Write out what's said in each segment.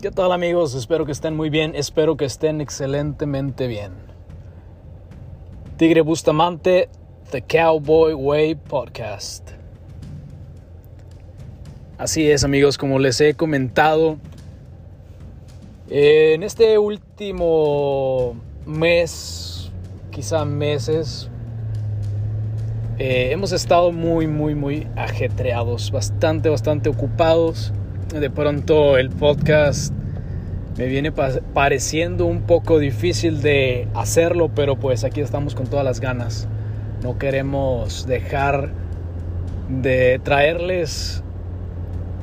¿Qué tal amigos? Espero que estén muy bien, espero que estén excelentemente bien. Tigre Bustamante, The Cowboy Way Podcast. Así es amigos, como les he comentado, en este último mes, quizá meses, eh, hemos estado muy, muy, muy ajetreados, bastante, bastante ocupados de pronto el podcast me viene pareciendo un poco difícil de hacerlo, pero pues aquí estamos con todas las ganas. No queremos dejar de traerles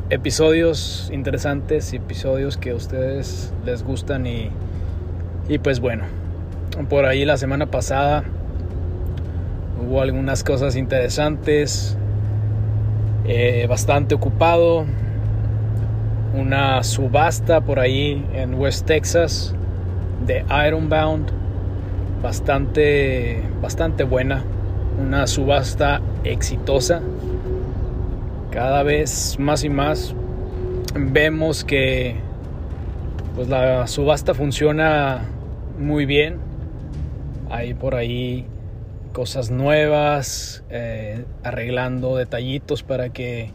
episodios interesantes, episodios que a ustedes les gustan y, y pues bueno, por ahí la semana pasada hubo algunas cosas interesantes, eh, bastante ocupado, una subasta por ahí en West Texas de Ironbound bastante bastante buena una subasta exitosa. Cada vez más y más vemos que pues la subasta funciona muy bien. Hay por ahí cosas nuevas eh, arreglando detallitos para que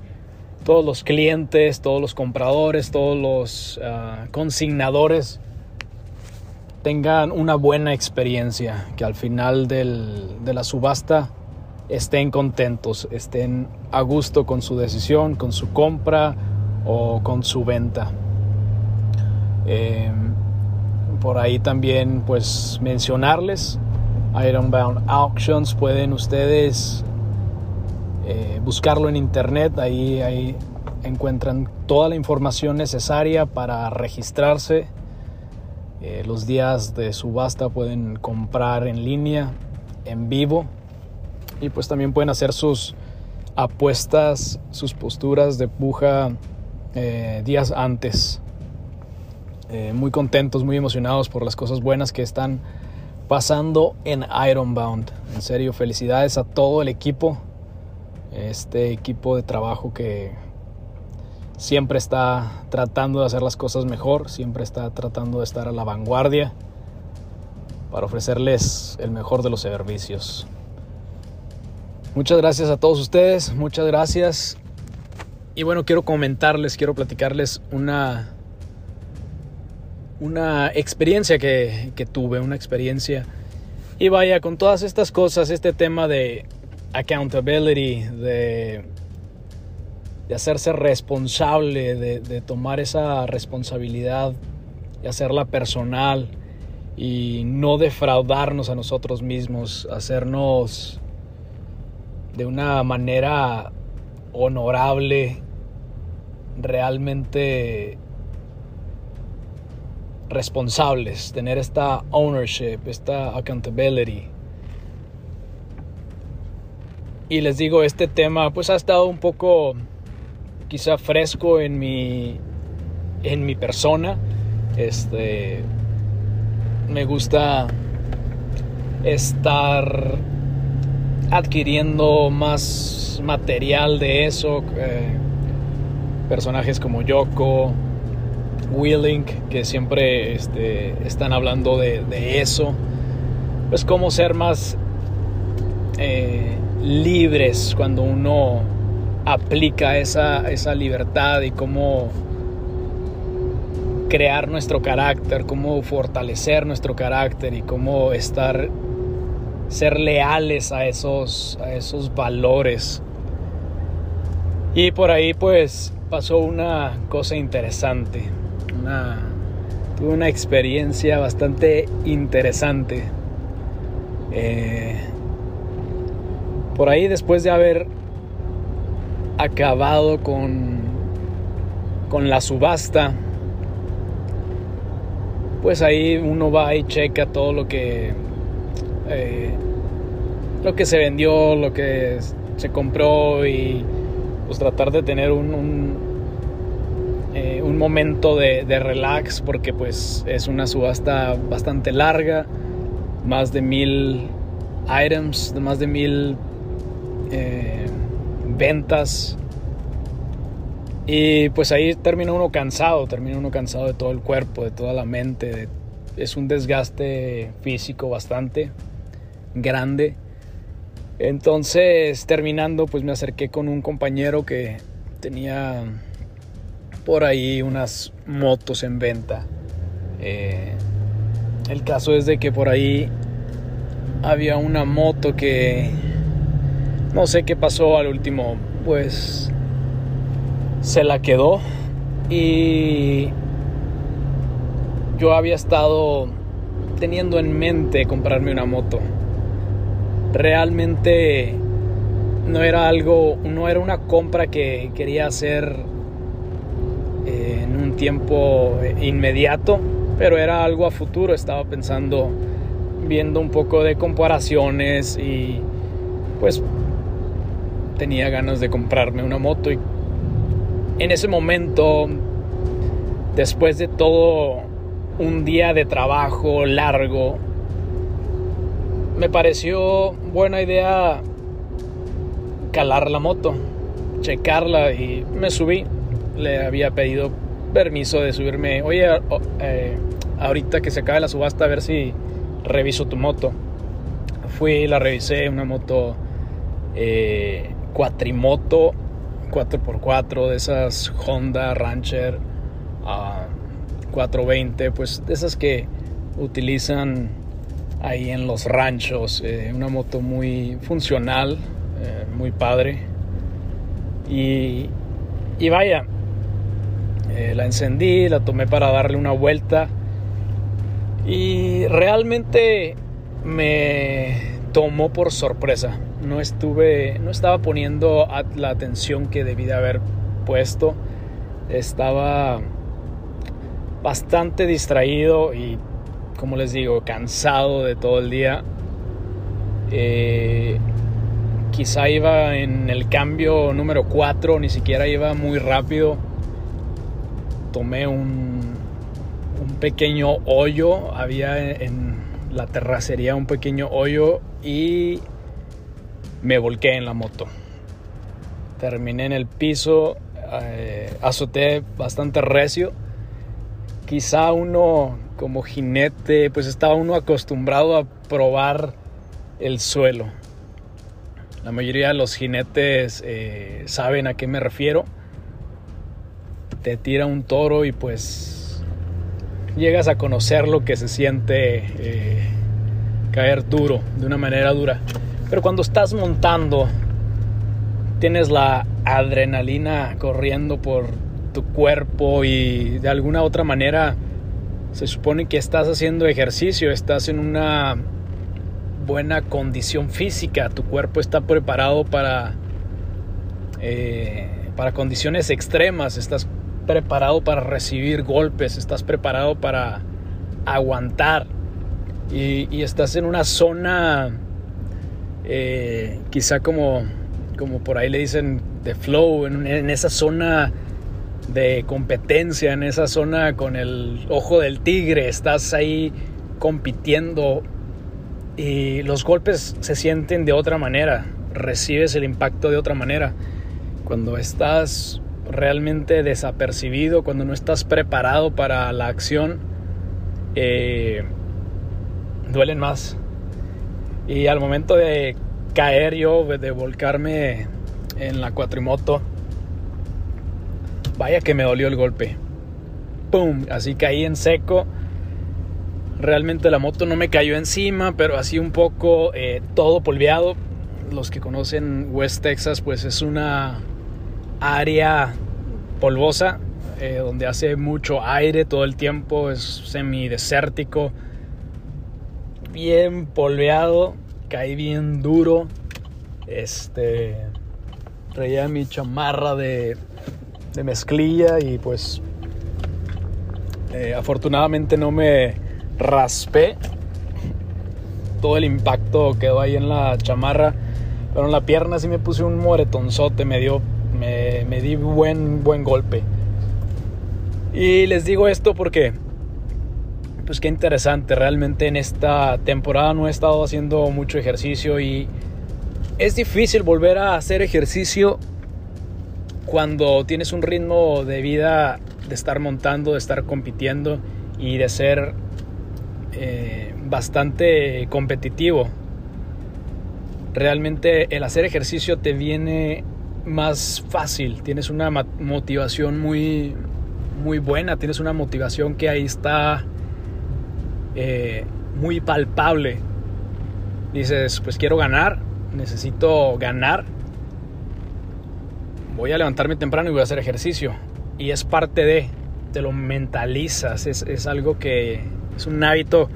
todos los clientes, todos los compradores, todos los ah, consignadores tengan una buena experiencia, que al final de la subasta estén contentos, estén a gusto con su decisión, con su compra o con su venta. Em, por ahí también pues mencionarles Ironbound Auctions pueden ustedes eh, buscarlo en internet, ahí, ahí encuentran toda la información necesaria para registrarse. Eh, los días de subasta pueden comprar en línea, en vivo, y pues también pueden hacer sus apuestas, sus posturas de puja eh, días antes. muy contentos, muy emocionados por las cosas buenas que están pasando en Ironbound. En serio, felicidades a todo el equipo este equipo de trabajo que siempre está tratando de hacer las cosas mejor, siempre está tratando de estar a la vanguardia para ofrecerles el mejor de los servicios. Muchas gracias a todos ustedes, muchas gracias. Y bueno, quiero comentarles, quiero platicarles una, una experiencia que, que tuve, una experiencia. Y vaya, con todas estas cosas, este tema de accountability, de, de hacerse responsable, de, tomar esa responsabilidad y hacerla personal y no defraudarnos a nosotros mismos, hacernos de una manera honorable, realmente responsables, tener esta ownership, esta accountability. Y les digo, este tema pues ha estado un poco quizá fresco en mi, en mi persona. Este, me gusta estar adquiriendo más material de eso. Eh, personajes como Yoko, Willink, que siempre este, están hablando de, eso. Pues cómo ser más eh, libres cuando uno aplica esa, esa libertad y cómo crear nuestro carácter, cómo fortalecer nuestro carácter y cómo estar, ser leales a esos, a esos valores. Y por ahí pues pasó una cosa interesante, tuve una experiencia bastante interesante. Eh, por ahí después de haber acabado con, con la subasta, pues ahí uno va y checa todo lo que eh, lo que se vendió, lo que se compró y pues tratar de tener un, un, eh, momento de, de, relax porque pues es una subasta bastante larga, más de mil items, de más de mil eh, ventas. Y pues ahí termina uno cansado, termina uno cansado de todo el cuerpo, de toda la mente. es un desgaste físico bastante grande. Entonces, terminando, pues me acerqué con un compañero que tenía por ahí unas motos en venta. Eh, el caso es de que por ahí había una moto que no sé qué pasó al último, pues se la quedó y yo había estado teniendo en mente comprarme una moto. Realmente no era algo, no era una compra que quería hacer eh, en un tiempo inmediato, pero era algo a futuro. Estaba pensando, viendo un poco de comparaciones y pues tenía ganas de comprarme una moto y en ese momento, después de todo un día de trabajo largo, me pareció buena idea calar la moto, checarla y me subí. Le había pedido permiso de subirme. Oye, eh, ahorita que se acabe la subasta, a ver si reviso tu moto. Fui, la revisé, una moto eh, cuatrimoto 4x4 de esas Honda Rancher 420, pues de esas que utilizan ahí en los ranchos. Eh, una moto muy funcional, eh, muy padre. Y, y vaya, eh, la encendí, la tomé para darle una vuelta. Y realmente me tomó por sorpresa. No estuve, no estaba poniendo la atención que debía haber puesto. Estaba bastante distraído y, como les digo, cansado de todo el día. Eh, quizá iba en el cambio número 4, ni siquiera iba muy rápido. Tomé un, un pequeño hoyo, había en la terracería un pequeño hoyo y me volqué en la moto. Terminé en el piso, eh, azoté bastante recio. Quizá uno como jinete, pues estaba uno acostumbrado a probar el suelo. La mayoría de los jinetes eh, saben a qué me refiero. Te tira un toro y pues llegas a conocer lo que se siente eh, caer duro, de una manera dura. Pero cuando estás montando, tienes la adrenalina corriendo por tu cuerpo y de alguna otra manera se supone que estás haciendo ejercicio, estás en una buena condición física, tu cuerpo está preparado para, eh, para condiciones extremas, estás preparado para recibir golpes, estás preparado para aguantar y, estás en una zona, eh, quizá como, como por ahí le dicen, de flow, en, esa zona de competencia, en esa zona con el ojo del tigre, estás ahí compitiendo y los golpes se sienten de otra manera, recibes el impacto de otra manera. Cuando estás realmente desapercibido, cuando no estás preparado para la acción, eh, duelen más. Y al momento de caer yo, de volcarme en la cuatrimoto, vaya que me dolió el golpe. ¡Pum! Así caí en seco. Realmente la moto no me cayó encima, pero así un poco eh, todo polveado. Los que conocen West Texas, pues es una área polvosa, eh, donde hace mucho aire todo el tiempo, es semidesértico bien polveado, caí bien duro. Este, traía mi chamarra de, de mezclilla y pues eh, afortunadamente no me raspé. Todo el impacto quedó ahí en la chamarra, pero en la pierna sí me puse un moretonzote, me dio, me, me di buen, buen golpe. Y les digo esto porque pues qué interesante. Realmente en esta temporada no he estado haciendo mucho ejercicio y es difícil volver a hacer ejercicio cuando tienes un ritmo de vida de estar montando, de estar compitiendo y de ser eh, bastante competitivo. Realmente el hacer ejercicio te viene más fácil, tienes una motivación muy, muy buena, tienes una motivación que ahí está eh, muy palpable. Dices, pues quiero ganar, necesito ganar, voy a levantarme temprano y voy a hacer ejercicio. Y es parte de, te lo mentalizas, es, es algo que es un hábito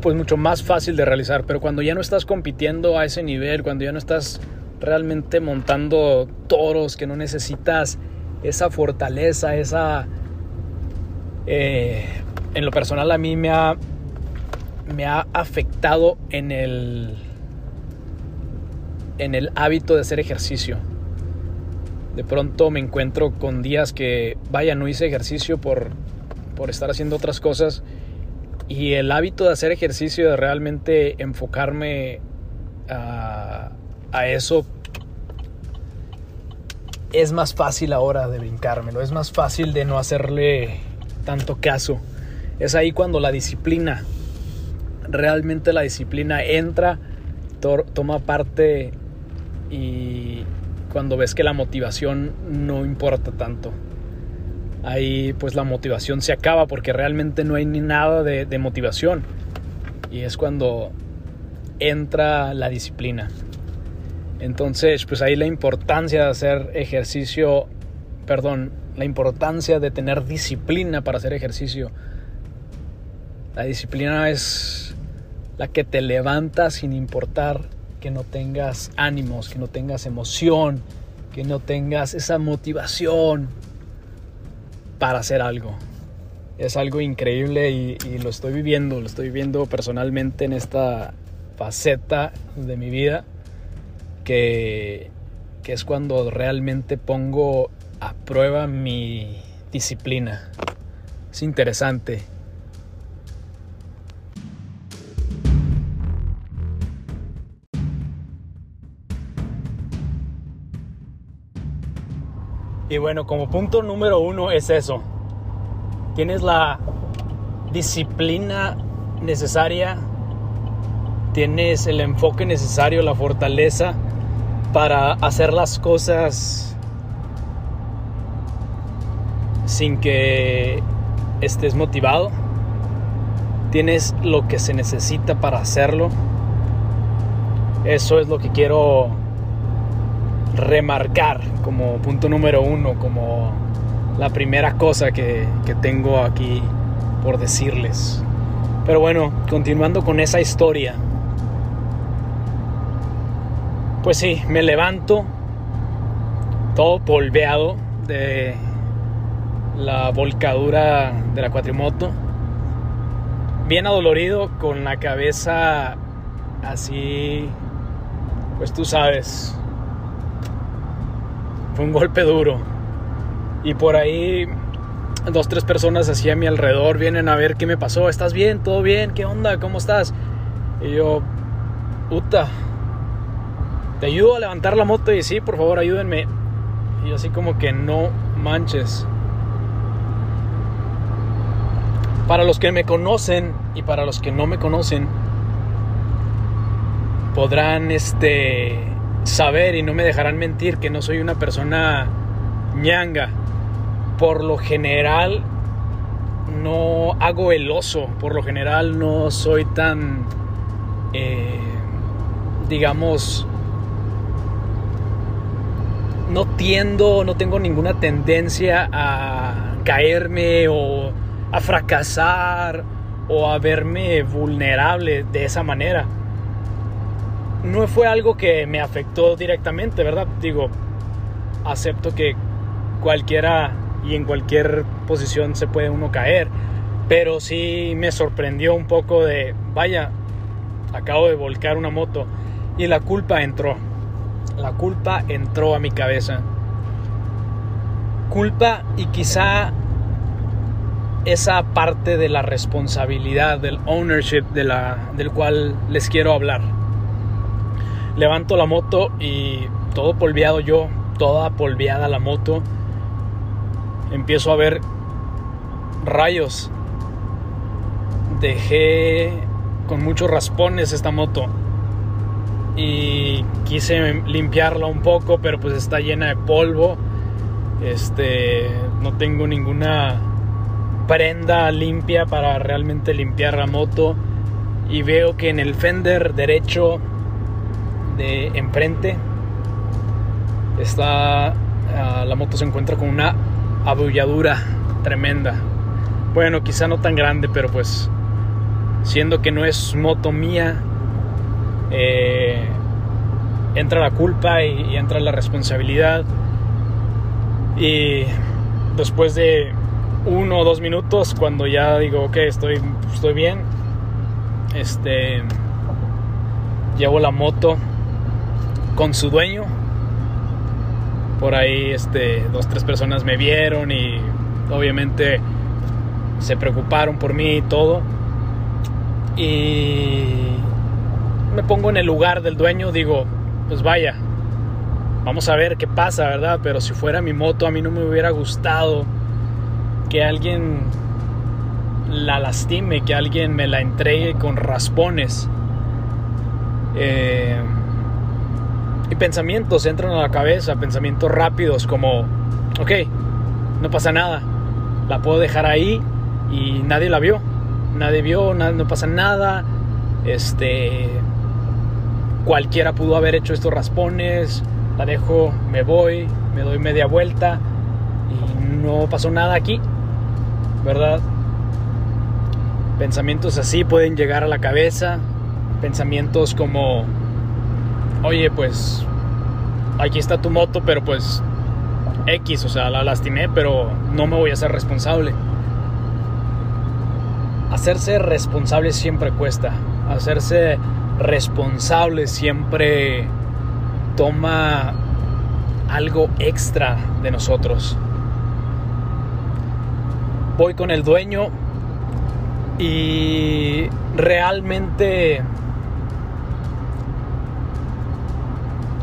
pues mucho más fácil de realizar, pero cuando ya no estás compitiendo a ese nivel, cuando ya no estás realmente montando toros, que no necesitas esa fortaleza, esa... Eh, en lo personal a mí me ha, me ha afectado en el, en el hábito de hacer ejercicio. De pronto me encuentro con días que, vaya, no hice ejercicio por, por estar haciendo otras cosas. Y el hábito de hacer ejercicio, de realmente enfocarme a, a eso es más fácil ahora de brincármelo, es más fácil de no hacerle tanto caso. Es ahí cuando la disciplina, realmente la disciplina entra, toma parte y cuando ves que la motivación no importa tanto. Ahí pues la motivación se acaba porque realmente no hay ni nada de, de motivación. Y es cuando entra la disciplina. Entonces, pues ahí la importancia de hacer ejercicio, perdón, la importancia de tener disciplina para hacer ejercicio. La disciplina es la que te levanta sin importar que no tengas ánimos, que no tengas emoción, que no tengas esa motivación para hacer algo. Es algo increíble y, lo estoy viviendo, lo estoy viviendo personalmente en esta faceta de mi vida que, es cuando realmente pongo a prueba mi disciplina. Es interesante. Y bueno, como punto número uno es eso. Tienes la disciplina necesaria, tienes el enfoque necesario, la fortaleza para hacer las cosas sin que estés motivado. Tienes lo que se necesita para hacerlo. Eso es lo que quiero remarcar como punto número uno, como la primera cosa que, que tengo aquí por decirles. Pero bueno, continuando con esa historia. Pues sí, me levanto todo polveado de la volcadura de la cuatrimoto. Bien adolorido, con la cabeza así, pues tú sabes, fue un golpe duro. Y por ahí dos, tres personas así a mi alrededor vienen a ver qué me pasó. ¿Estás bien? ¿Todo bien? ¿Qué onda? ¿Cómo estás? Y yo, puta, te ayudo a levantar la moto y sí, por favor, ayúdenme. Y así como que no manches. Para los que me conocen y para los que no me conocen, podrán este saber y no me dejarán mentir que no soy una persona ñanga. Por lo general no hago el oso, por lo general no soy tan eh, digamos no tiendo, no tengo ninguna tendencia a caerme o a fracasar o a verme vulnerable de esa manera. No fue algo que me afectó directamente, ¿verdad? Digo, acepto que cualquiera y en cualquier posición se puede uno caer, pero sí me sorprendió un poco de, vaya, acabo de volcar una moto y la culpa entró la culpa entró a mi cabeza. Culpa y quizá esa parte de la responsabilidad, del ownership de la, del cual les quiero hablar. Levanto la moto y todo polviado yo, toda polveada la moto. Empiezo a ver rayos. Dejé con muchos raspones esta moto. Y quise limpiarla un poco, pero pues está llena de polvo. Este, no tengo ninguna prenda limpia para realmente limpiar la moto. Y veo que en el fender derecho de enfrente está ah, la moto se encuentra con una abulladura tremenda. Bueno, quizá no tan grande, pero pues siendo que no es moto mía, eh, entra la culpa y, entra la responsabilidad. Y después de uno o dos minutos, cuando ya digo, ok, estoy, estoy bien, este, llevo la moto con su dueño. Por ahí, este, dos, tres personas me vieron y obviamente se preocuparon por mí y todo. Y me pongo en el lugar del dueño, digo, pues vaya, vamos a ver qué pasa, ¿verdad? Pero si fuera mi moto, a mí no me hubiera gustado que alguien la lastime, que alguien me la entregue con raspones. Eh, y pensamientos entran a la cabeza, pensamientos rápidos como, ok, no pasa nada, la puedo dejar ahí y nadie la vio, nadie vio, no pasa nada, este, cualquiera pudo haber hecho estos raspones, la dejo, me voy, me doy media vuelta y no pasó nada aquí, ¿verdad? Pensamientos así pueden llegar a la cabeza, pensamientos como, oye, pues aquí está tu moto, pero pues X, o sea, la lastimé, pero no me voy a ser responsable. Hacerse responsable siempre cuesta. Hacerse responsable siempre toma algo extra de nosotros. Voy con el dueño y realmente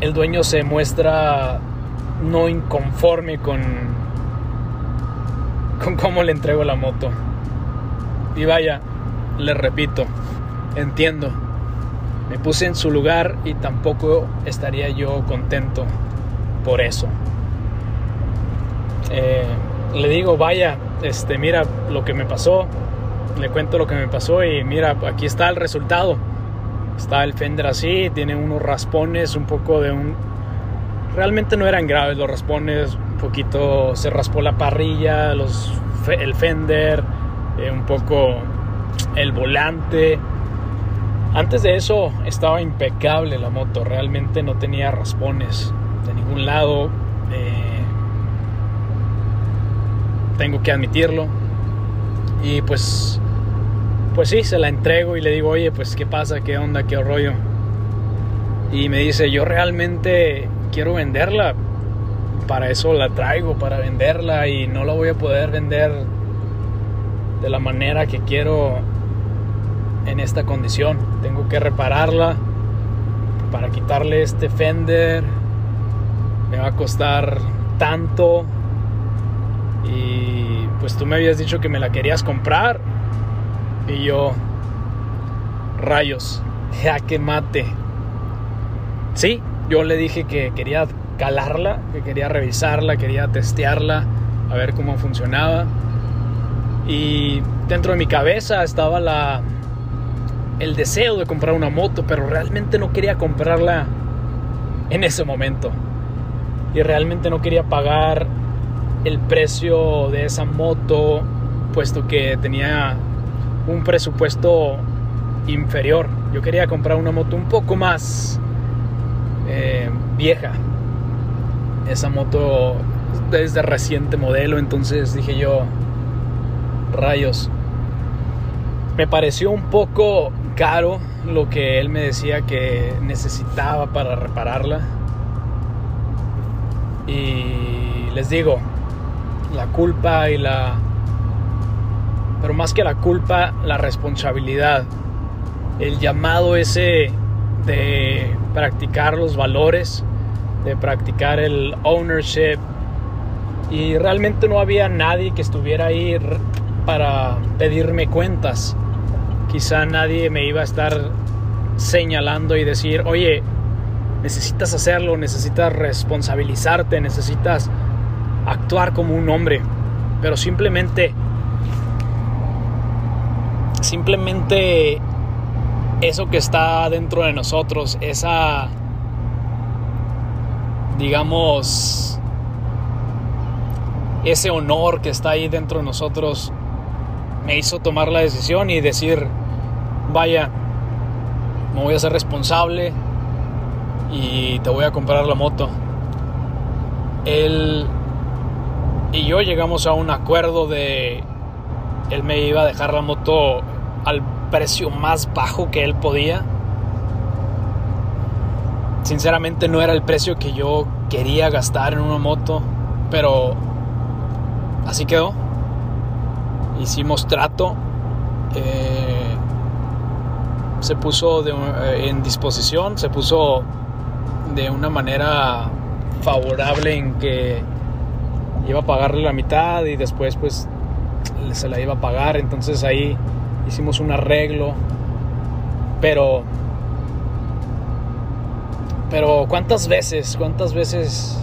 el dueño se muestra no inconforme con, con cómo le entrego la moto. Y vaya, le repito, entiendo. Me puse en su lugar y tampoco estaría yo contento por eso. Eh, le digo, vaya, este, mira lo que me pasó. Le cuento lo que me pasó y mira, aquí está el resultado Está el fender así, tiene unos raspones, un poco de un... Realmente no eran graves los raspones, un poquito se raspó la parrilla, los, el fender, eh, un poco el volante. Antes de eso estaba impecable la moto, realmente no tenía raspones de ningún lado. Eh, tengo que admitirlo. Y pues pues sí, se la entrego y le digo, oye, pues qué pasa, qué onda, qué rollo. Y me dice, yo realmente quiero venderla. Para eso la traigo, para venderla y no la voy a poder vender de la manera que quiero en esta condición. Tengo que repararla para quitarle este fender. Me va a costar tanto. Y pues tú me habías dicho que me la querías comprar y yo, rayos, ya que mate. Sí, yo le dije que quería calarla, que quería revisarla, quería testearla, a ver cómo funcionaba. Y dentro de mi cabeza estaba la el deseo de comprar una moto, pero realmente no quería comprarla en ese momento. Y realmente no quería pagar el precio de esa moto, puesto que tenía un presupuesto inferior. Yo quería comprar una moto un poco más eh, vieja. Esa moto es de reciente modelo, entonces dije yo, rayos. Me pareció un poco caro lo que él me decía que necesitaba para repararla. Y les digo, la culpa y la pero más que la culpa, la responsabilidad, el llamado ese de practicar los valores, de practicar el ownership y realmente no había nadie que estuviera ahí para pedirme cuentas. Quizá nadie me iba a estar señalando y decir, oye, necesitas hacerlo, necesitas responsabilizarte, necesitas actuar como un hombre. Pero simplemente, simplemente eso que está dentro de nosotros, esa, digamos, ese honor que está ahí dentro de nosotros, me hizo tomar la decisión y decir, vaya, me voy a ser responsable y te voy a comprar la moto. Él y yo llegamos a un acuerdo de él me iba a dejar la moto al precio más bajo que él podía. Sinceramente no era el precio que yo quería gastar en una moto, pero así quedó. Hicimos trato. Eh, se puso eh, en disposición, se puso de una manera favorable en que iba a pagarle la mitad y después pues se la iba a pagar. Entonces ahí hicimos un arreglo. Pero. Pero cuántas veces, cuántas veces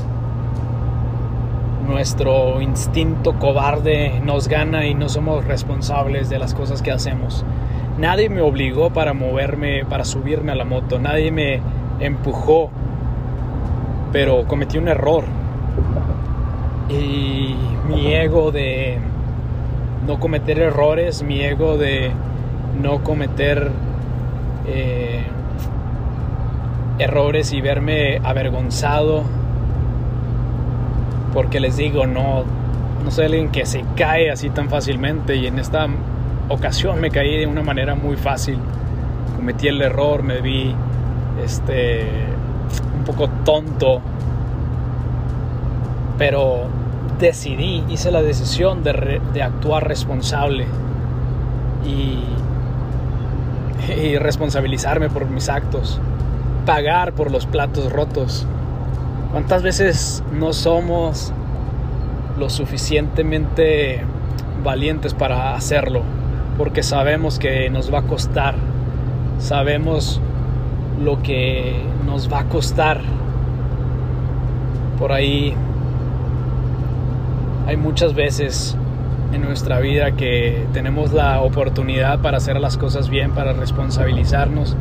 nuestro instinto cobarde nos gana y no somos responsables de las cosas que hacemos. Nadie me obligó para moverme, para subirme a la moto, nadie me empujó, pero cometí un error. Y mi ego de no cometer errores, mi ego de no cometer eh, errores y verme avergonzado. Porque les digo, no, no soy alguien que se cae así tan fácilmente y en esta ocasión me caí de una manera muy fácil. Cometí el error, me vi este un poco tonto. Pero decidí, hice la decisión de, actuar responsable y, y responsabilizarme por mis actos, pagar por los platos rotos. ¿Cuántas veces no somos lo suficientemente valientes para hacerlo? Porque sabemos que nos va a costar, sabemos lo que nos va a costar. Por ahí hay muchas veces en nuestra vida que tenemos la oportunidad para hacer las cosas bien, para responsabilizarnos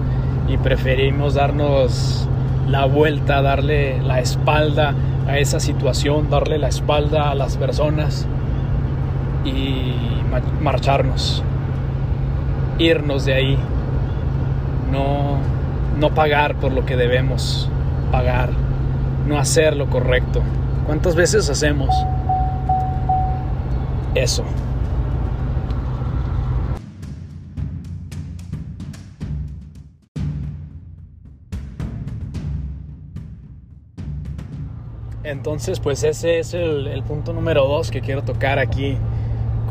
y preferimos darnos la vuelta, darle la espalda a esa situación, darle la espalda a las personas y marcharnos, irnos de ahí, no, no pagar por lo que debemos pagar, no hacer lo correcto. ¿Cuántas veces hacemos? Eso. Entonces, pues ese es el, punto número dos que quiero tocar aquí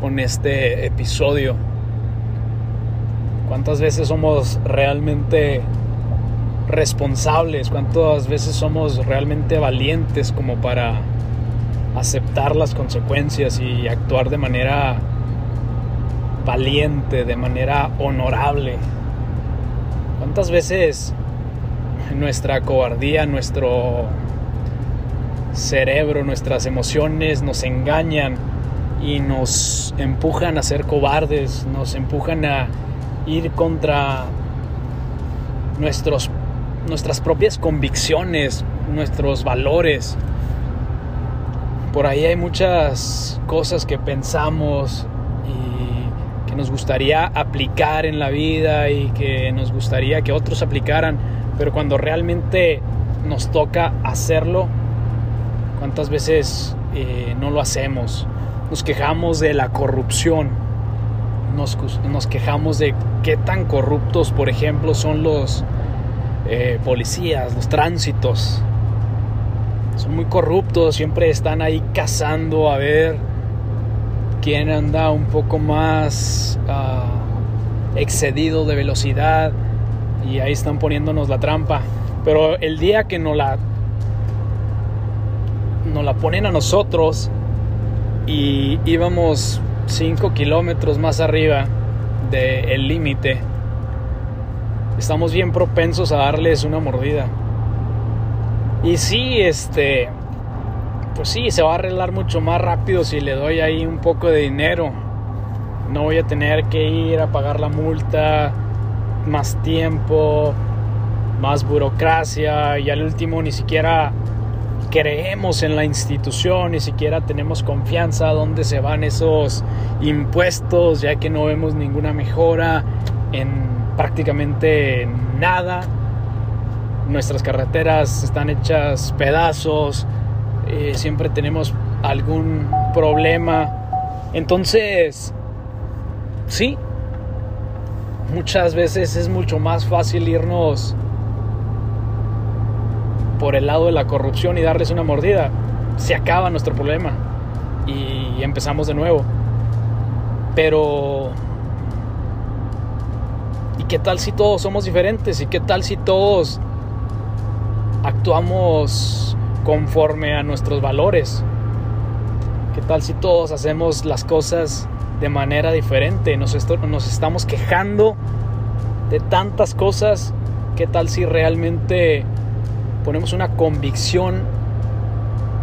con este episodio. ¿Cuántas veces somos realmente responsables? ¿Cuántas veces somos realmente valientes como para aceptar las consecuencias y actuar de manera valiente, de manera honorable. ¿Cuántas veces nuestra cobardía, nuestro cerebro, nuestras emociones nos engañan y nos empujan a ser cobardes, nos empujan a ir contra nuestros, nuestras propias convicciones, nuestros valores? Por ahí hay muchas cosas que pensamos y que nos gustaría aplicar en la vida y que nos gustaría que otros aplicaran, pero cuando realmente nos toca hacerlo, ¿cuántas veces eh, no lo hacemos? Nos quejamos de la corrupción, nos, quejamos de qué tan corruptos, por ejemplo, son los eh, policías, los tránsitos, son muy corruptos, siempre están ahí cazando a ver quién anda un poco más ah, excedido de velocidad y ahí están poniéndonos la trampa. Pero el día que nos la nos la ponen a nosotros y íbamos 5 kilómetros más arriba del límite, estamos bien propensos a darles una mordida. Y sí, este, pues sí, se va a arreglar mucho más rápido si le doy ahí un poco de dinero. No voy a tener que ir a pagar la multa, más tiempo, más burocracia y al último ni siquiera creemos en la institución, ni siquiera tenemos confianza dónde se van esos impuestos, ya que no vemos ninguna mejora en prácticamente nada. Nuestras carreteras están hechas pedazos, eh, siempre tenemos algún problema. Entonces, sí, muchas veces es mucho más fácil irnos por el lado de la corrupción y darles una mordida. Se acaba nuestro problema y empezamos de nuevo. Pero... ¿Y qué tal si todos somos diferentes? ¿Y qué tal si todos actuamos conforme a nuestros valores? ¿Qué tal si todos hacemos las cosas de manera diferente? Nos, estamos quejando de tantas cosas. ¿Qué tal si realmente ponemos una convicción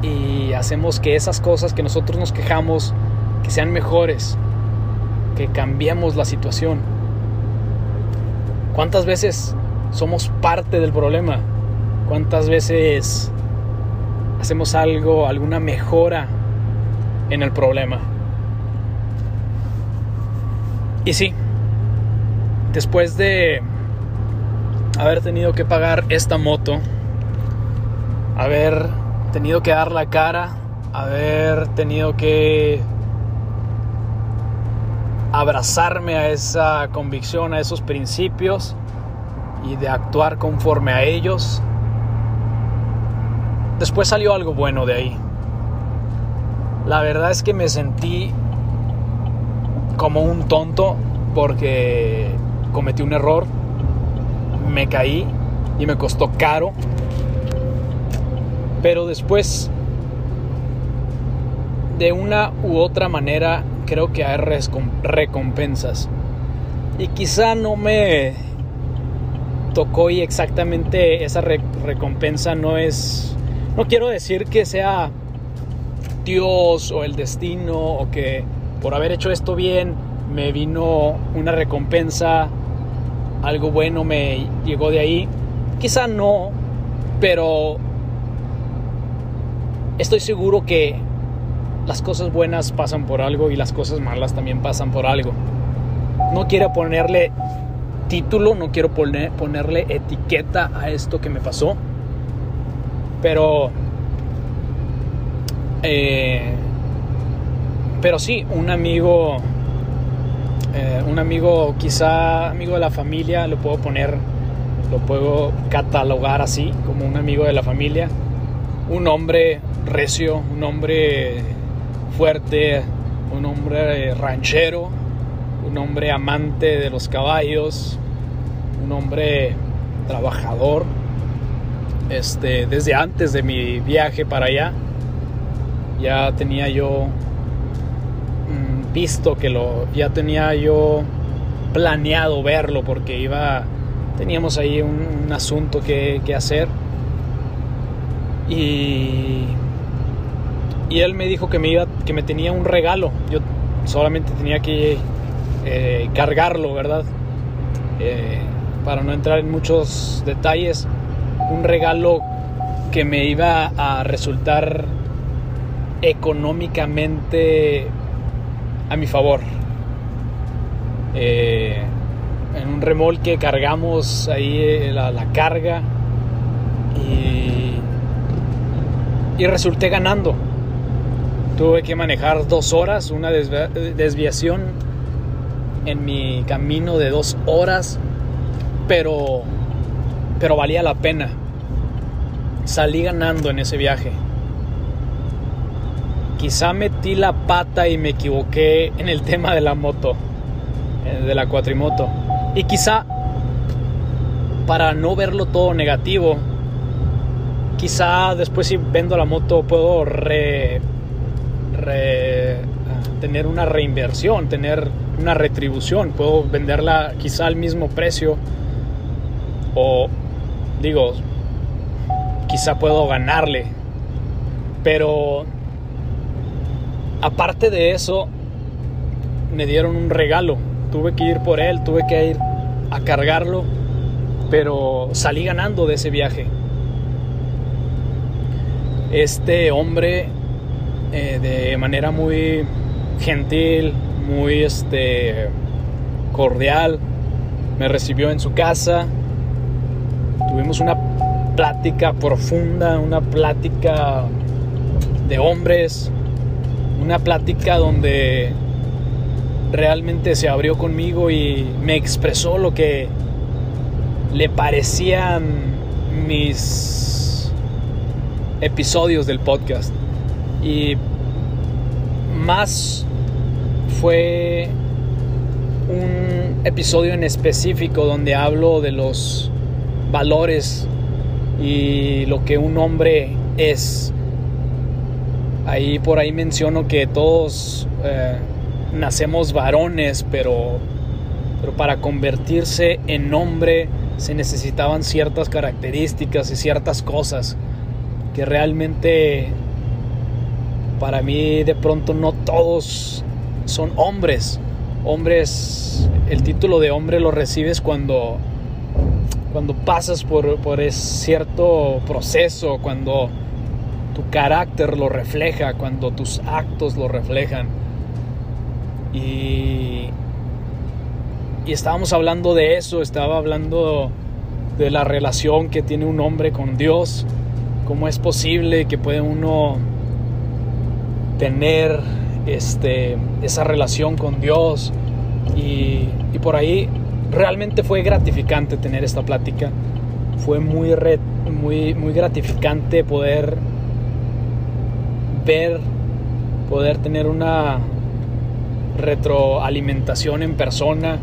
y hacemos que esas cosas que nosotros nos quejamos, que sean mejores, que cambiemos la situación? ¿Cuántas veces somos parte del problema? ¿Cuántas veces hacemos algo, alguna mejora en el problema? Y sí, después de haber tenido que pagar esta moto, haber tenido que dar la cara, haber tenido que abrazarme a esa convicción, a esos principios y de actuar conforme a ellos. Después salió algo bueno de ahí. La verdad es que me sentí como un tonto porque cometí un error, me caí y me costó caro. Pero después, de una u otra manera, creo que hay recompensas. Y quizá no me tocó y exactamente esa recompensa no es no quiero decir que sea Dios o el destino o que por haber hecho esto bien me vino una recompensa, algo bueno me llegó de ahí. Quizá no, pero estoy seguro que las cosas buenas pasan por algo y las cosas malas también pasan por algo. No quiero ponerle título, no quiero ponerle etiqueta a esto que me pasó pero. Eh, pero sí, un amigo. Eh, un amigo, quizá amigo de la familia, lo puedo poner. Lo puedo catalogar así, como un amigo de la familia. Un hombre recio, un hombre fuerte, un hombre ranchero, un hombre amante de los caballos, un hombre trabajador este, desde antes de mi viaje para allá, ya tenía yo mm, visto que lo, ya tenía yo planeado verlo porque iba, teníamos ahí un, asunto que, hacer. Y, él me dijo que me iba, que me tenía un regalo, yo solamente tenía que eh, cargarlo, ¿verdad? Eh, para no entrar en muchos detalles un regalo que me iba a resultar económicamente a mi favor. Eh, en un remolque cargamos ahí eh, la, carga y, y resulté ganando. Tuve que manejar dos horas, una desviación en mi camino de dos horas, pero pero valía la pena. Salí ganando en ese viaje. Quizá metí la pata y me equivoqué en el tema de la moto, eh, de la cuatrimoto. Y quizá, para no verlo todo negativo, quizá después si vendo la moto puedo re, ah, tener una reinversión, tener una retribución, puedo venderla quizá al mismo precio o digo, quizá puedo ganarle, pero aparte de eso, me dieron un regalo, tuve que ir por él, tuve que ir a cargarlo, pero salí ganando de ese viaje. Este hombre eh, de manera muy gentil, muy este, cordial, me recibió en su casa, tuvimos una plática profunda, una plática de hombres, una plática donde realmente se abrió conmigo y me expresó lo que le parecían mis episodios del podcast. Y más fue un episodio en específico donde hablo de los valores y lo que un hombre es. Ahí por ahí menciono que todos eh, nacemos varones, pero, pero para convertirse en hombre se necesitaban ciertas características y ciertas cosas que realmente para mí de pronto no todos son hombres. Hombres, el título de hombre lo recibes cuando, cuando pasas por, por cierto proceso, cuando tu carácter lo refleja, cuando tus actos lo reflejan. Y, y estábamos hablando de eso, estaba hablando de la relación que tiene un hombre con Dios cómo es posible que puede uno tener este, esa relación con Dios y, por ahí realmente fue gratificante tener esta plática. Fue muy, muy, muy gratificante poder ver poder tener una retroalimentación en persona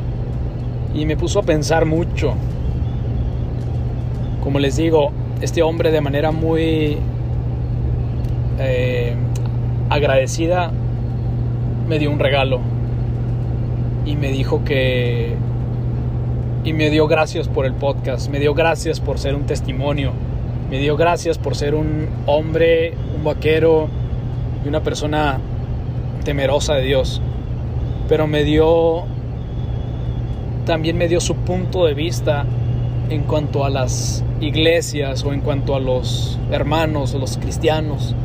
y me puso a pensar mucho. Como les digo este hombre de manera muy eh, agradecida me dio un regalo y me dijo que y me dio gracias por el podcast, me dio gracias por ser un testimonio, me dio gracias por ser un hombre, un vaquero y una persona temerosa de Dios. Pero me dio también me dio su punto de vista en cuanto a las iglesias o en cuanto a los hermanos o los cristianos,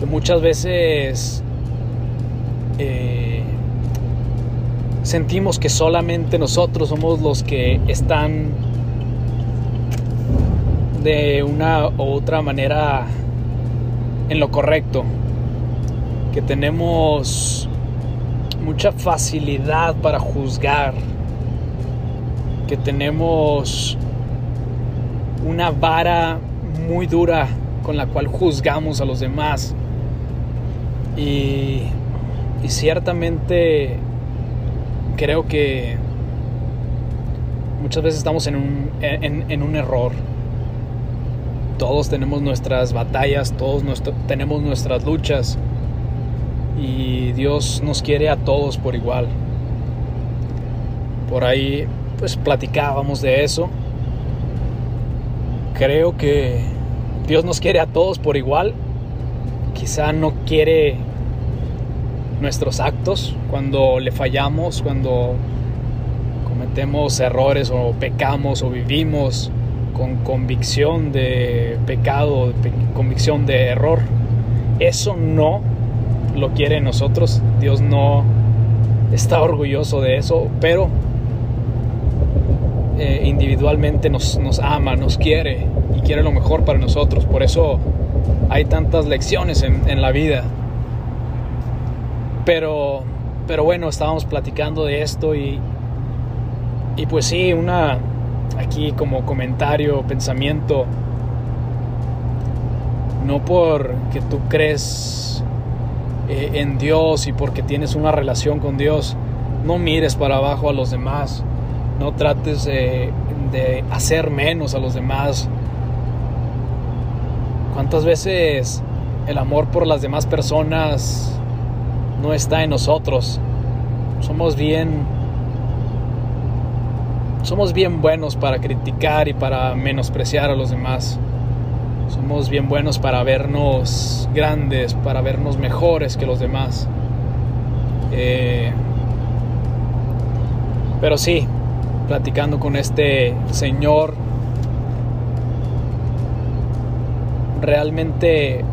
que muchas veces eh, sentimos que solamente nosotros somos los que están de una u otra manera en lo correcto, que tenemos mucha facilidad para juzgar, que tenemos una vara muy dura con la cual juzgamos a los demás. Y, ciertamente creo que muchas veces estamos en un, en, un error. Todos tenemos nuestras batallas, todos tenemos nuestras luchas y Dios nos quiere a todos por igual. Por ahí pues platicábamos de eso creo que Dios nos quiere a todos por igual. Quizá no quiere nuestros actos cuando le fallamos, cuando cometemos errores o pecamos o vivimos con convicción de pecado, convicción de error. Eso no lo quiere nosotros. Dios no está orgulloso de eso, pero eh, individualmente nos, nos ama, nos quiere y quiere lo mejor para nosotros. Por eso hay tantas lecciones en, la vida. Pero, pero bueno, estábamos platicando de esto y, y pues sí, una aquí como comentario, pensamiento, no porque tú crees eh, en Dios y porque tienes una relación con Dios, no mires para abajo a los demás no trates de, hacer menos a los demás. ¿Cuántas veces el amor por las demás personas no está en nosotros? Somos bien somos bien buenos para criticar y para menospreciar a los demás. Somos bien buenos para vernos grandes, para vernos mejores que los demás. Eh, pero sí, platicando con este señor, realmente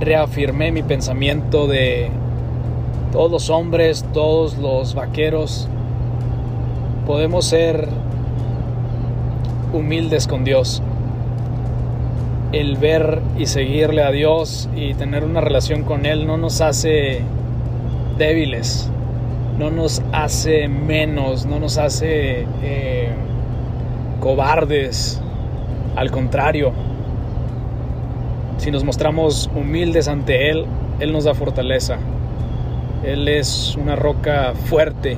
reafirmé mi pensamiento de todos los hombres, todos los vaqueros, podemos ser humildes con Dios. El ver y seguirle a Dios y tener una relación con Él no nos hace débiles, no nos hace menos, no nos hace eh, cobardes. Al contrario, si nos mostramos humildes ante Él, Él nos da fortaleza. Él es una roca fuerte.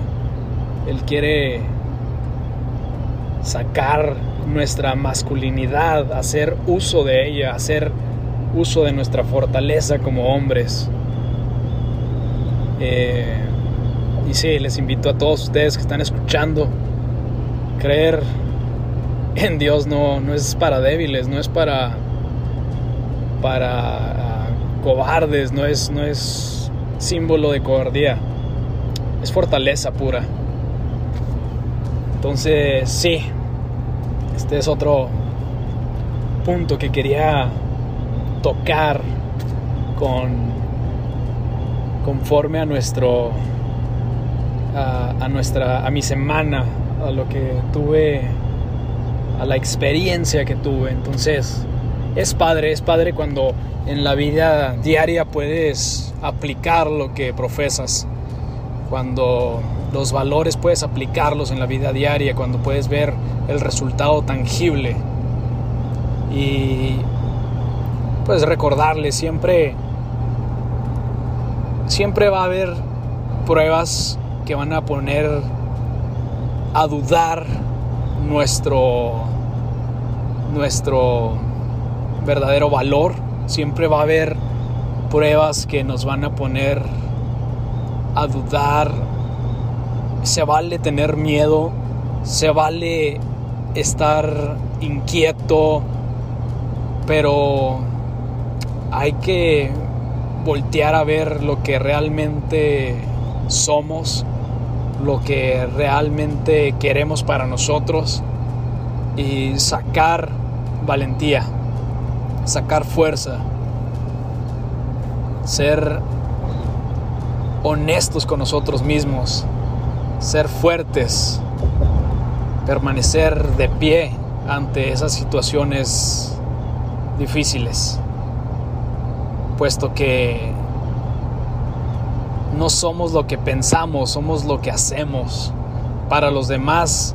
Él quiere sacar nuestra masculinidad, hacer uso de ella, hacer uso de nuestra fortaleza como hombres. Eh, y sí, les invito a todos ustedes que están escuchando, creer en Dios no, no es para débiles, no es para, para cobardes, no es, no es símbolo de cobardía, es fortaleza pura. Entonces, sí, este es otro punto que quería tocar con conforme a nuestro a, nuestra a mi semana a lo que tuve a la experiencia que tuve entonces es padre es padre cuando en la vida diaria puedes aplicar lo que profesas cuando los valores puedes aplicarlos en la vida diaria, cuando puedes ver el resultado tangible. Y pues recordarle siempre siempre va a haber pruebas que van a poner a dudar nuestro nuestro verdadero valor. Siempre va a haber pruebas que nos van a poner a dudar. Se vale tener miedo, se vale estar inquieto, pero hay que voltear a ver lo que realmente somos, lo que realmente queremos para nosotros y sacar valentía, sacar fuerza, ser honestos con nosotros mismos ser fuertes, permanecer de pie ante esas situaciones difíciles, puesto que no somos lo que pensamos, somos lo que hacemos. Para los demás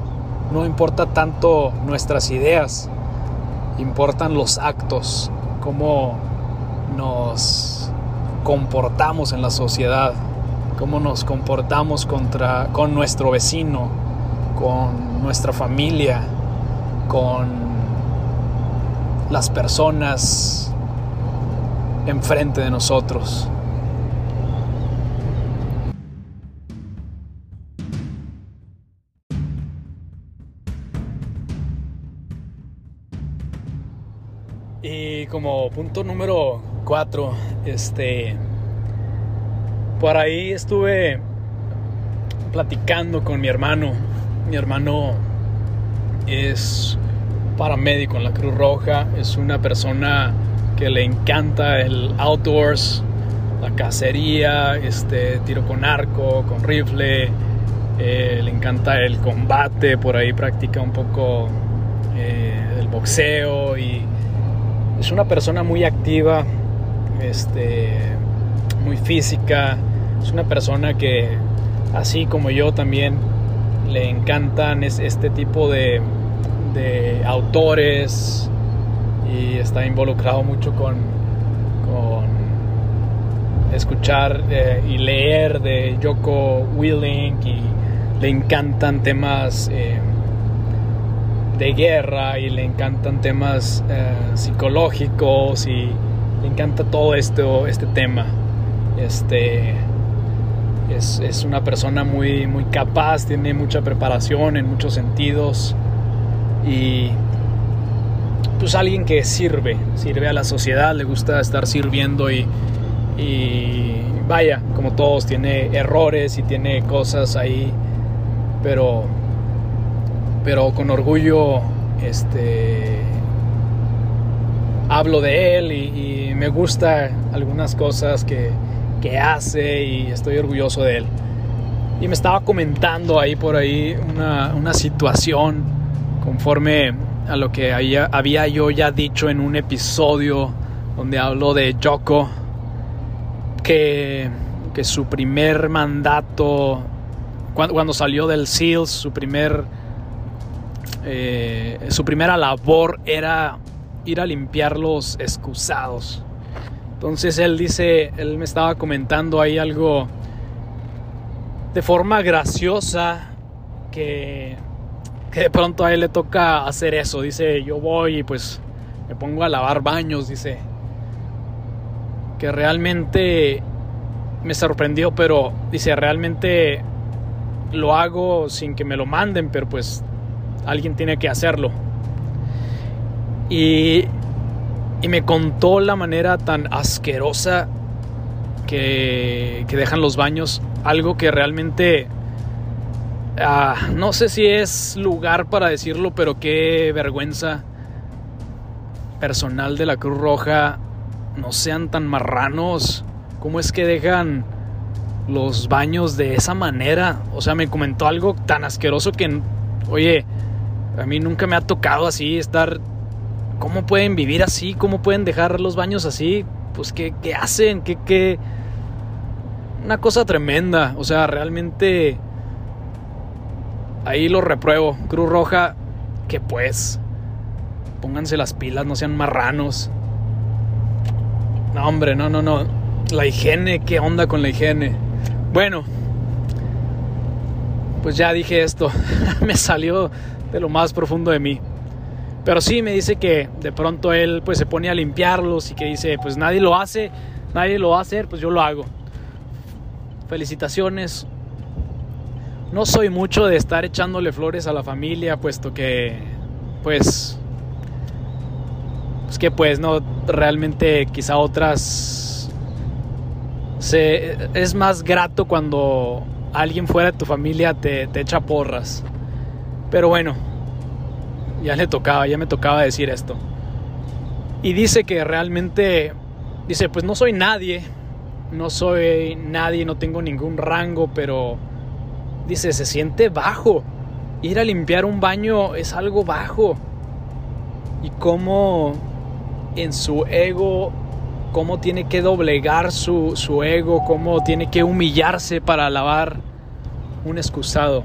no importa tanto nuestras ideas, importan los actos, cómo nos comportamos en la sociedad cómo nos comportamos contra, con nuestro vecino, con nuestra familia, con las personas enfrente de nosotros. Y como punto número este por ahí estuve platicando con mi hermano. Mi hermano es paramédico en la Cruz Roja, es una persona que le encanta el outdoors, la cacería, este, tiro con arco, con rifle, eh, le encanta el combate, por ahí practica un poco eh, el boxeo y es una persona muy activa, este, muy física, es una persona que, así como yo también, le encantan este tipo de, autores y está involucrado mucho con, escuchar eh, y leer de Joko Willink y le encantan temas eh, de guerra y le encantan temas eh, psicológicos y le encanta todo esto, este tema. Este es, es, una persona muy, muy capaz, tiene mucha preparación en muchos sentidos y pues alguien que sirve, sirve a la sociedad, le gusta estar sirviendo y, y vaya, como todos, tiene errores y tiene cosas ahí, pero, pero con orgullo este, hablo de él y, me gusta algunas cosas que, que, hace y estoy orgulloso de él. Y me estaba comentando ahí por ahí una, una situación conforme a lo que había, había yo ya dicho en un episodio donde hablo de Joko que, que su primer mandato, cuando, cuando, salió del SEALS, su primer... Eh, su primera labor era ir a limpiar los excusados. Entonces él dice, él me estaba comentando ahí algo de forma graciosa que, que de pronto a él le toca hacer eso. Dice, yo voy y pues me pongo a lavar baños, dice que realmente me sorprendió, pero dice, realmente lo hago sin que me lo manden, pero pues alguien tiene que hacerlo. Y, y me contó la manera tan asquerosa que, que dejan los baños, algo que realmente... Ah, no sé si es lugar para decirlo, pero qué vergüenza personal de la Cruz Roja no sean tan marranos. ¿Cómo es que dejan los baños de esa manera? O sea, me comentó algo tan asqueroso que, oye, a mí nunca me ha tocado así estar... ¿Cómo pueden vivir así? ¿Cómo pueden dejar los baños así? Pues, ¿qué, qué hacen? ¿Qué, qué? Una cosa tremenda. O sea, realmente... Ahí lo repruebo. Cruz Roja, que pues... Pónganse las pilas, no sean marranos. No, hombre, no, no, no. La higiene, ¿qué onda con la higiene? Bueno, pues ya dije esto. me salió de lo más profundo de mí. Pero sí me dice que de pronto él pues se pone a limpiarlos y que dice, pues nadie lo hace, nadie lo va a hacer, pues yo lo hago. Felicitaciones. No soy mucho de estar echándole flores a la familia, puesto que pues es que pues no, realmente quizá otras... Se, es más grato cuando alguien fuera de tu familia te, te echa porras. Pero bueno, ya le tocaba, ya me tocaba decir esto. Y dice que realmente, dice, pues no soy nadie, no soy nadie, no tengo ningún rango, pero dice, se siente bajo. Ir a limpiar un baño es algo bajo. Y cómo en su ego, cómo tiene que doblegar su, su ego, cómo tiene que humillarse para alabar un excusado.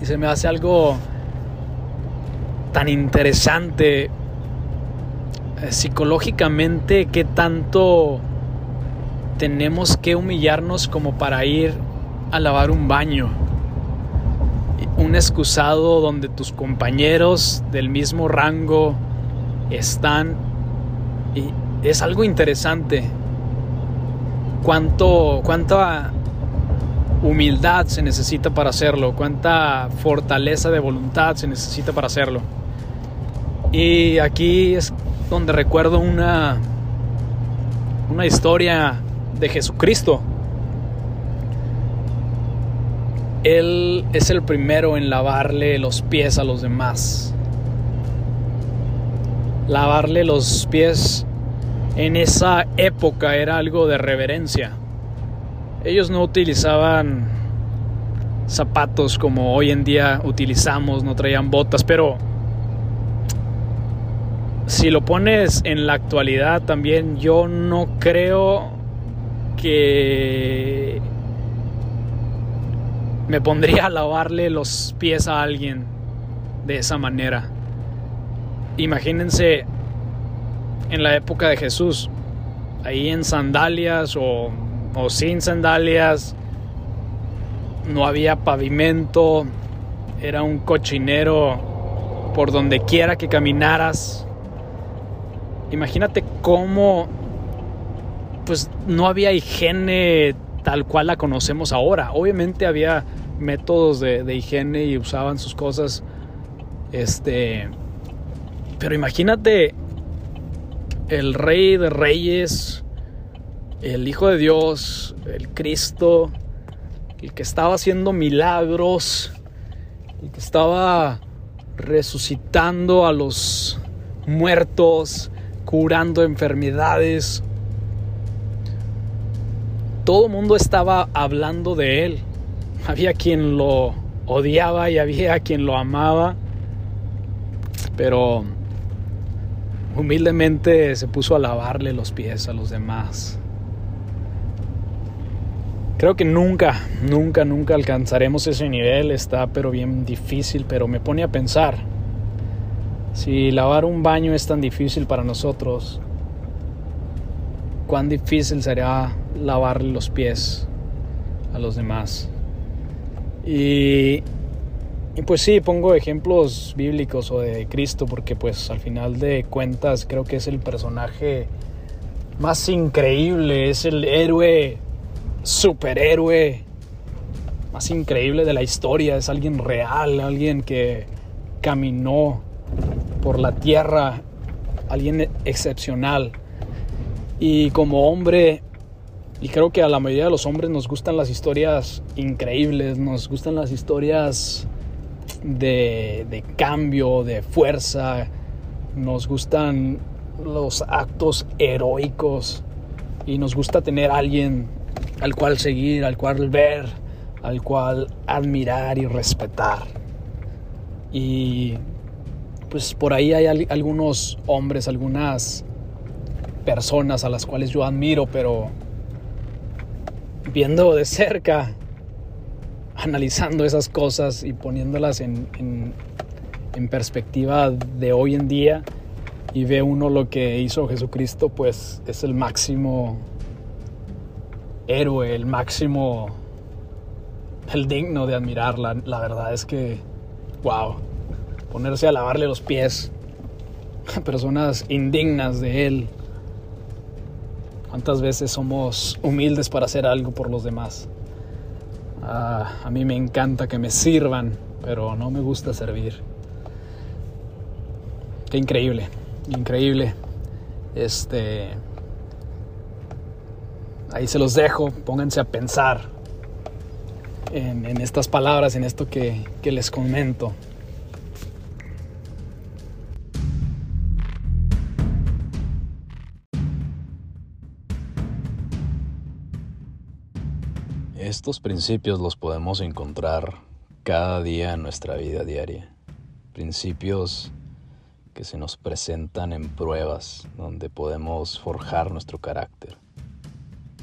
Y se me hace algo tan interesante eh, psicológicamente que tanto tenemos que humillarnos como para ir a lavar un baño. Un excusado donde tus compañeros del mismo rango están y es algo interesante cuánto cuánta humildad se necesita para hacerlo, cuánta fortaleza de voluntad se necesita para hacerlo. Y aquí es donde recuerdo una una historia de Jesucristo. Él es el primero en lavarle los pies a los demás lavarle los pies en esa época era algo de reverencia. Ellos no utilizaban zapatos como hoy en día utilizamos, no traían botas, pero si lo pones en la actualidad también yo no creo que me pondría a lavarle los pies a alguien de esa manera. Imagínense en la época de Jesús, ahí en sandalias o, sin sandalias, no había pavimento, era un cochinero por donde quiera que caminaras. Imagínate cómo pues no había higiene tal cual la conocemos ahora. Obviamente había métodos de, higiene y usaban sus cosas. Este. Pero imagínate el Rey de Reyes, el Hijo de Dios, el Cristo, el que estaba haciendo milagros, el que estaba resucitando a los muertos, curando enfermedades. Todo el mundo estaba hablando de él. Había quien lo odiaba y había quien lo amaba. Pero humildemente se puso a lavarle los pies a los demás. Creo que nunca, nunca, nunca alcanzaremos ese nivel, está pero bien difícil, pero me pone a pensar, si lavar un baño es tan difícil para nosotros, cuán difícil será lavarle los pies a los demás. Y, y pues sí, pongo ejemplos bíblicos o de Cristo porque pues al final de cuentas creo que es el personaje más increíble, es el héroe superhéroe más increíble de la historia. Es alguien real, alguien que caminó por la tierra, alguien excepcional. Y como hombre, y creo que a la mayoría de los hombres nos gustan las historias increíbles, nos gustan las historias de, de cambio, de fuerza, nos gustan los actos heroicos y nos gusta tener a alguien al cual seguir, al cual ver, al cual admirar y respetar. Y pues por ahí hay algunos hombres, algunas personas a las cuales yo admiro, pero viendo de cerca, analizando esas cosas y poniéndolas en, en, en perspectiva de hoy en día, y ve uno lo que hizo Jesucristo, pues es el máximo héroe, el máximo, el digno de admirar. La, verdad es que, wow, ponerse a lavarle los pies a personas indignas de él. ¿Cuántas veces somos humildes para hacer algo por los demás? Ah, a mí me encanta que me sirvan, pero no me gusta servir. Qué increíble, increíble. Este ahí se los dejo, pónganse a pensar en, estas palabras, en esto que, que les comento. Estos principios los podemos encontrar cada día en nuestra vida diaria. Principios que se nos presentan en pruebas donde podemos forjar nuestro carácter.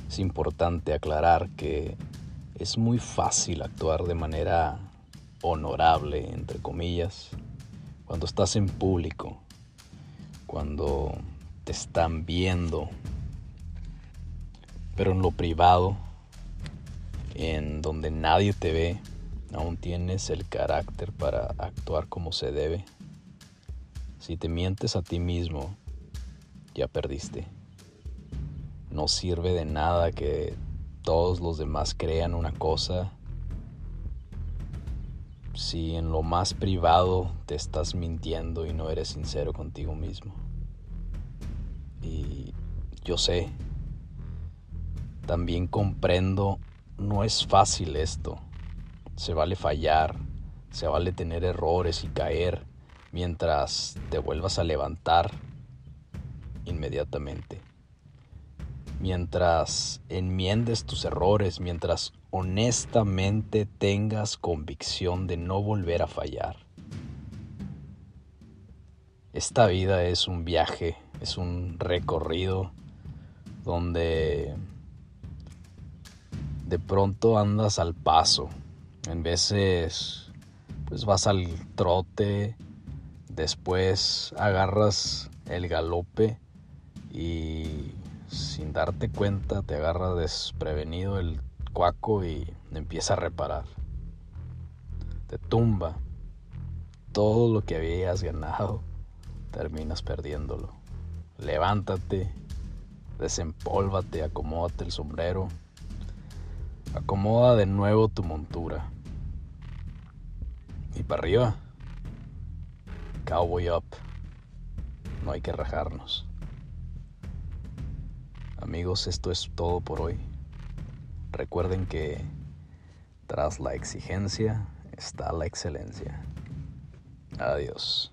Es importante aclarar que es muy fácil actuar de manera honorable, entre comillas, cuando estás en público, cuando te están viendo, pero en lo privado, en donde nadie te ve, aún tienes el carácter para actuar como se debe. Si te mientes a ti mismo, ya perdiste. No sirve de nada que todos los demás crean una cosa si en lo más privado te estás mintiendo y no eres sincero contigo mismo. Y yo sé, también comprendo, no es fácil esto. Se vale fallar, se vale tener errores y caer mientras te vuelvas a levantar inmediatamente mientras enmiendes tus errores, mientras honestamente tengas convicción de no volver a fallar. Esta vida es un viaje, es un recorrido donde de pronto andas al paso. En veces pues vas al trote, después agarras el galope y sin darte cuenta te agarra desprevenido el cuaco y empieza a reparar. Te tumba. todo lo que habías ganado, terminas perdiéndolo. Levántate, desempólvate, acomódate el sombrero, acomoda de nuevo tu montura. Y para arriba, cowboy up, no hay que rajarnos. Amigos, esto es todo por hoy. Recuerden que tras la exigencia está la excelencia. Adiós.